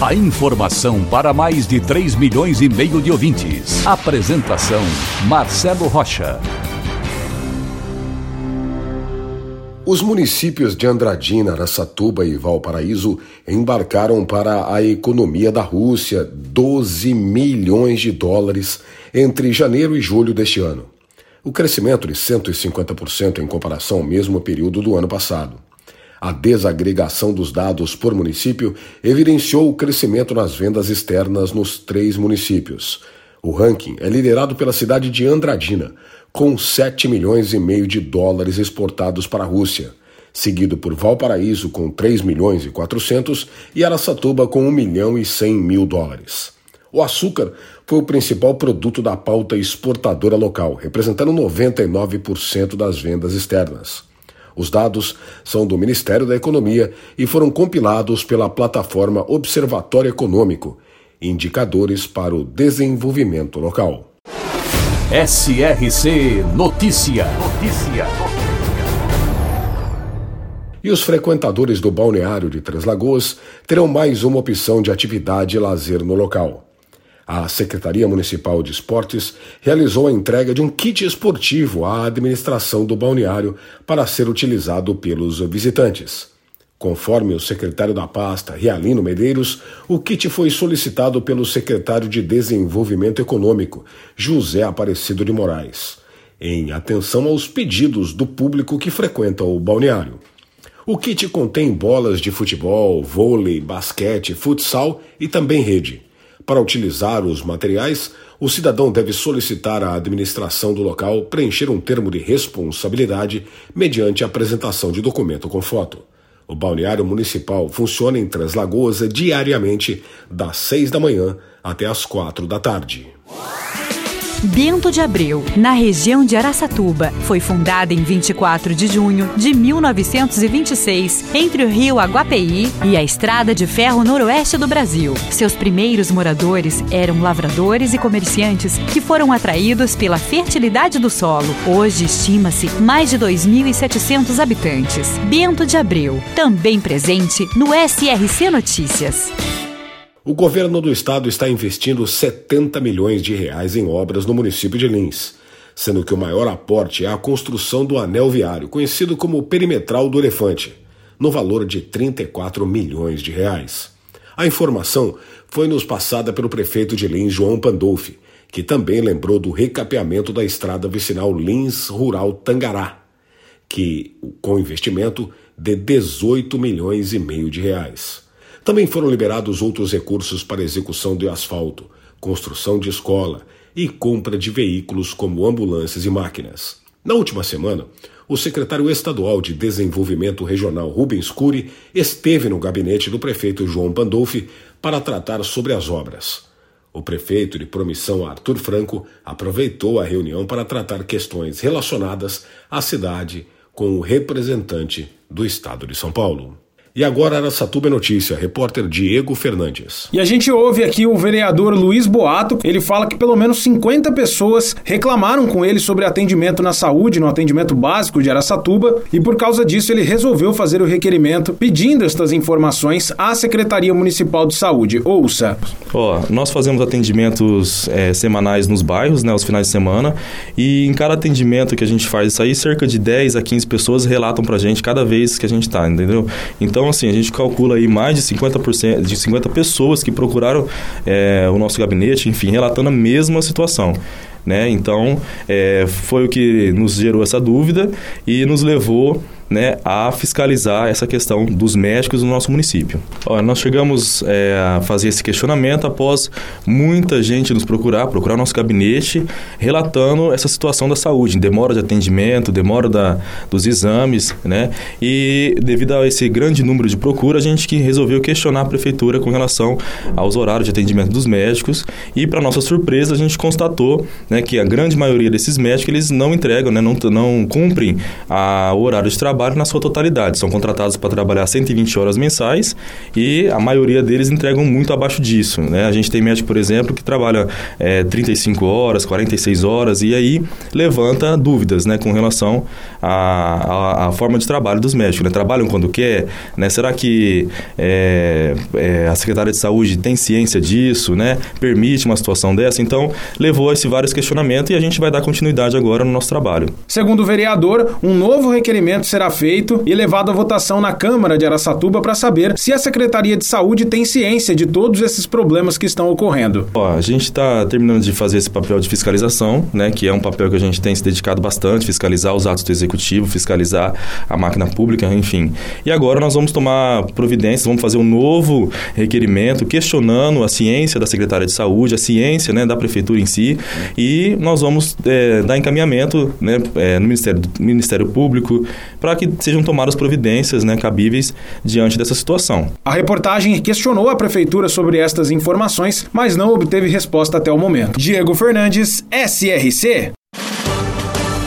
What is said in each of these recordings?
A informação para mais de 3 milhões e meio de ouvintes. Apresentação Marcelo Rocha. Os municípios de Andradina, Araçatuba e Valparaíso embarcaram para a economia da Rússia 12 milhões de dólares entre janeiro e julho deste ano o crescimento de 150% em comparação ao mesmo período do ano passado. A desagregação dos dados por município evidenciou o crescimento nas vendas externas nos três municípios. O ranking é liderado pela cidade de Andradina, com 7 milhões e meio de dólares exportados para a Rússia, seguido por Valparaíso com 3 milhões e 400 e Araçatuba com 1 milhão e 100 mil dólares. O açúcar foi o principal produto da pauta exportadora local, representando 99% das vendas externas. Os dados são do Ministério da Economia e foram compilados pela plataforma Observatório Econômico, indicadores para o desenvolvimento local. SRC Notícia. Notícia. E os frequentadores do balneário de Três Lagoas terão mais uma opção de atividade e lazer no local. A Secretaria Municipal de Esportes realizou a entrega de um kit esportivo à administração do balneário para ser utilizado pelos visitantes. Conforme o secretário da pasta, Realino Medeiros, o kit foi solicitado pelo secretário de Desenvolvimento Econômico, José Aparecido de Moraes, em atenção aos pedidos do público que frequenta o balneário. O kit contém bolas de futebol, vôlei, basquete, futsal e também rede. Para utilizar os materiais, o cidadão deve solicitar à administração do local preencher um termo de responsabilidade mediante a apresentação de documento com foto. O balneário municipal funciona em Três Lagoas diariamente, das 6 da manhã até as quatro da tarde. Bento de Abreu, na região de Araçatuba. Foi fundada em 24 de junho de 1926, entre o rio Aguapeí e a estrada de ferro noroeste do Brasil. Seus primeiros moradores eram lavradores e comerciantes que foram atraídos pela fertilidade do solo. Hoje estima-se mais de 2.700 habitantes. Bento de Abreu, também presente no SRC Notícias. O governo do estado está investindo 70 milhões de reais em obras no município de Lins, sendo que o maior aporte é a construção do anel viário, conhecido como perimetral do elefante, no valor de 34 milhões de reais. A informação foi nos passada pelo prefeito de Lins, João Pandolfi, que também lembrou do recapeamento da estrada vicinal Lins Rural Tangará, que com investimento de 18 milhões e meio de reais. Também foram liberados outros recursos para execução de asfalto, construção de escola e compra de veículos como ambulâncias e máquinas. Na última semana, o secretário estadual de Desenvolvimento Regional Rubens Cury esteve no gabinete do prefeito João Pandolfi para tratar sobre as obras. O prefeito de Promissão Arthur Franco aproveitou a reunião para tratar questões relacionadas à cidade com o representante do estado de São Paulo. E agora Araçatuba é Notícia, repórter Diego Fernandes. E a gente ouve aqui o vereador Luiz Boato, ele fala que pelo menos 50 pessoas reclamaram com ele sobre atendimento na saúde, no atendimento básico de Araçatuba, e por causa disso ele resolveu fazer o requerimento pedindo estas informações à Secretaria Municipal de Saúde. Ouça. Ó, nós fazemos atendimentos é, semanais nos bairros, né, aos finais de semana, e em cada atendimento que a gente faz isso aí, cerca de 10 a 15 pessoas relatam pra gente cada vez que a gente tá, entendeu? Então então, assim, a gente calcula aí mais de 50%, de 50 pessoas que procuraram é, o nosso gabinete, enfim, relatando a mesma situação. Né? Então, é, foi o que nos gerou essa dúvida e nos levou né, a fiscalizar essa questão dos médicos no nosso município. Olha, nós chegamos é, a fazer esse questionamento após muita gente nos procurar, procurar nosso gabinete, relatando essa situação da saúde, demora de atendimento, demora da, dos exames, né? E devido a esse grande número de procura, a gente que resolveu questionar a prefeitura com relação aos horários de atendimento dos médicos e, para nossa surpresa, a gente constatou né, que a grande maioria desses médicos eles não entregam, né, não, não cumprem a, o horário de trabalho na sua totalidade. São contratados para trabalhar 120 horas mensais e a maioria deles entregam muito abaixo disso. Né? A gente tem médico, por exemplo, que trabalha é, 35 horas, 46 horas e aí levanta dúvidas né, com relação à, à forma de trabalho dos médicos. Né? Trabalham quando quer? Né? Será que é, é, a Secretaria de Saúde tem ciência disso? Né? Permite uma situação dessa? Então, levou a esse vários questionamentos e a gente vai dar continuidade agora no nosso trabalho. Segundo o vereador, um novo requerimento será feito e levado à votação na Câmara de Araçatuba para saber se a Secretaria de Saúde tem ciência de todos esses problemas que estão ocorrendo. Ó, a gente está terminando de fazer esse papel de fiscalização, né, que é um papel que a gente tem se dedicado bastante, fiscalizar os atos do executivo, fiscalizar a máquina pública, enfim. E agora nós vamos tomar providências, vamos fazer um novo requerimento questionando a ciência da Secretaria de Saúde, a ciência né, da Prefeitura em si, e nós vamos é, dar encaminhamento né, é, no Ministério, Ministério Público para que sejam tomadas providências né, cabíveis diante dessa situação. A reportagem questionou a Prefeitura sobre estas informações, mas não obteve resposta até o momento. Diego Fernandes, SRC.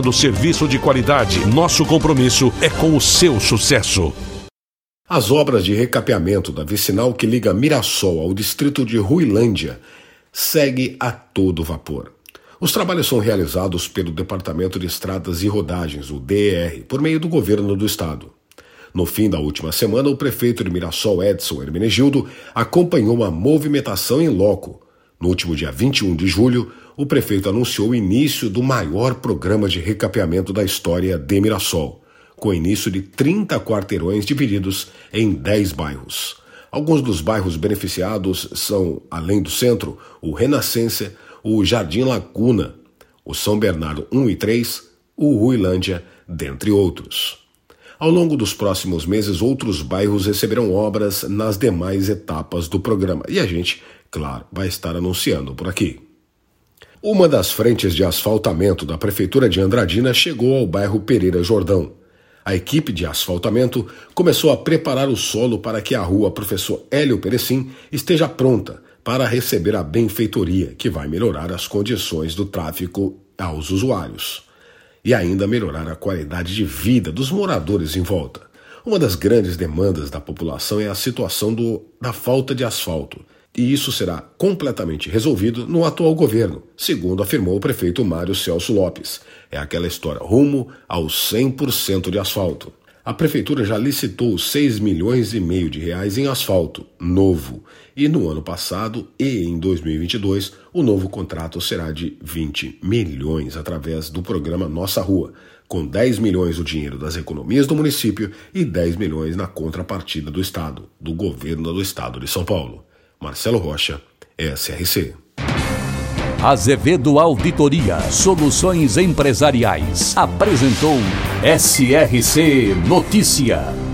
oferecendo serviço de qualidade. Nosso compromisso é com o seu sucesso. As obras de recapeamento da vicinal que liga Mirassol ao distrito de Ruilândia segue a todo vapor. Os trabalhos são realizados pelo Departamento de Estradas e Rodagens, o DER, por meio do governo do estado. No fim da última semana, o prefeito de Mirassol, Edson Hermenegildo, acompanhou a movimentação em loco. No último dia 21 de julho, o prefeito anunciou o início do maior programa de recapeamento da história de Mirassol, com início de 30 quarteirões divididos em 10 bairros. Alguns dos bairros beneficiados são, além do centro, o Renascença, o Jardim Laguna, o São Bernardo 1 e 3, o Ruilândia, dentre outros. Ao longo dos próximos meses, outros bairros receberão obras nas demais etapas do programa e a gente, claro, vai estar anunciando por aqui. Uma das frentes de asfaltamento da Prefeitura de Andradina chegou ao bairro Pereira Jordão. A equipe de asfaltamento começou a preparar o solo para que a rua Professor Hélio Perecim esteja pronta para receber a benfeitoria, que vai melhorar as condições do tráfego aos usuários e ainda melhorar a qualidade de vida dos moradores em volta. Uma das grandes demandas da população é a situação do, da falta de asfalto e isso será completamente resolvido no atual governo, segundo afirmou o prefeito Mário Celso Lopes. É aquela história rumo ao 100% de asfalto. A prefeitura já licitou 6 milhões e meio de reais em asfalto novo, e no ano passado e em 2022 o novo contrato será de 20 milhões através do programa Nossa Rua, com 10 milhões o dinheiro das economias do município e 10 milhões na contrapartida do estado, do governo do estado de São Paulo. Marcelo Rocha, SRC. Azevedo Auditoria Soluções Empresariais apresentou SRC Notícia.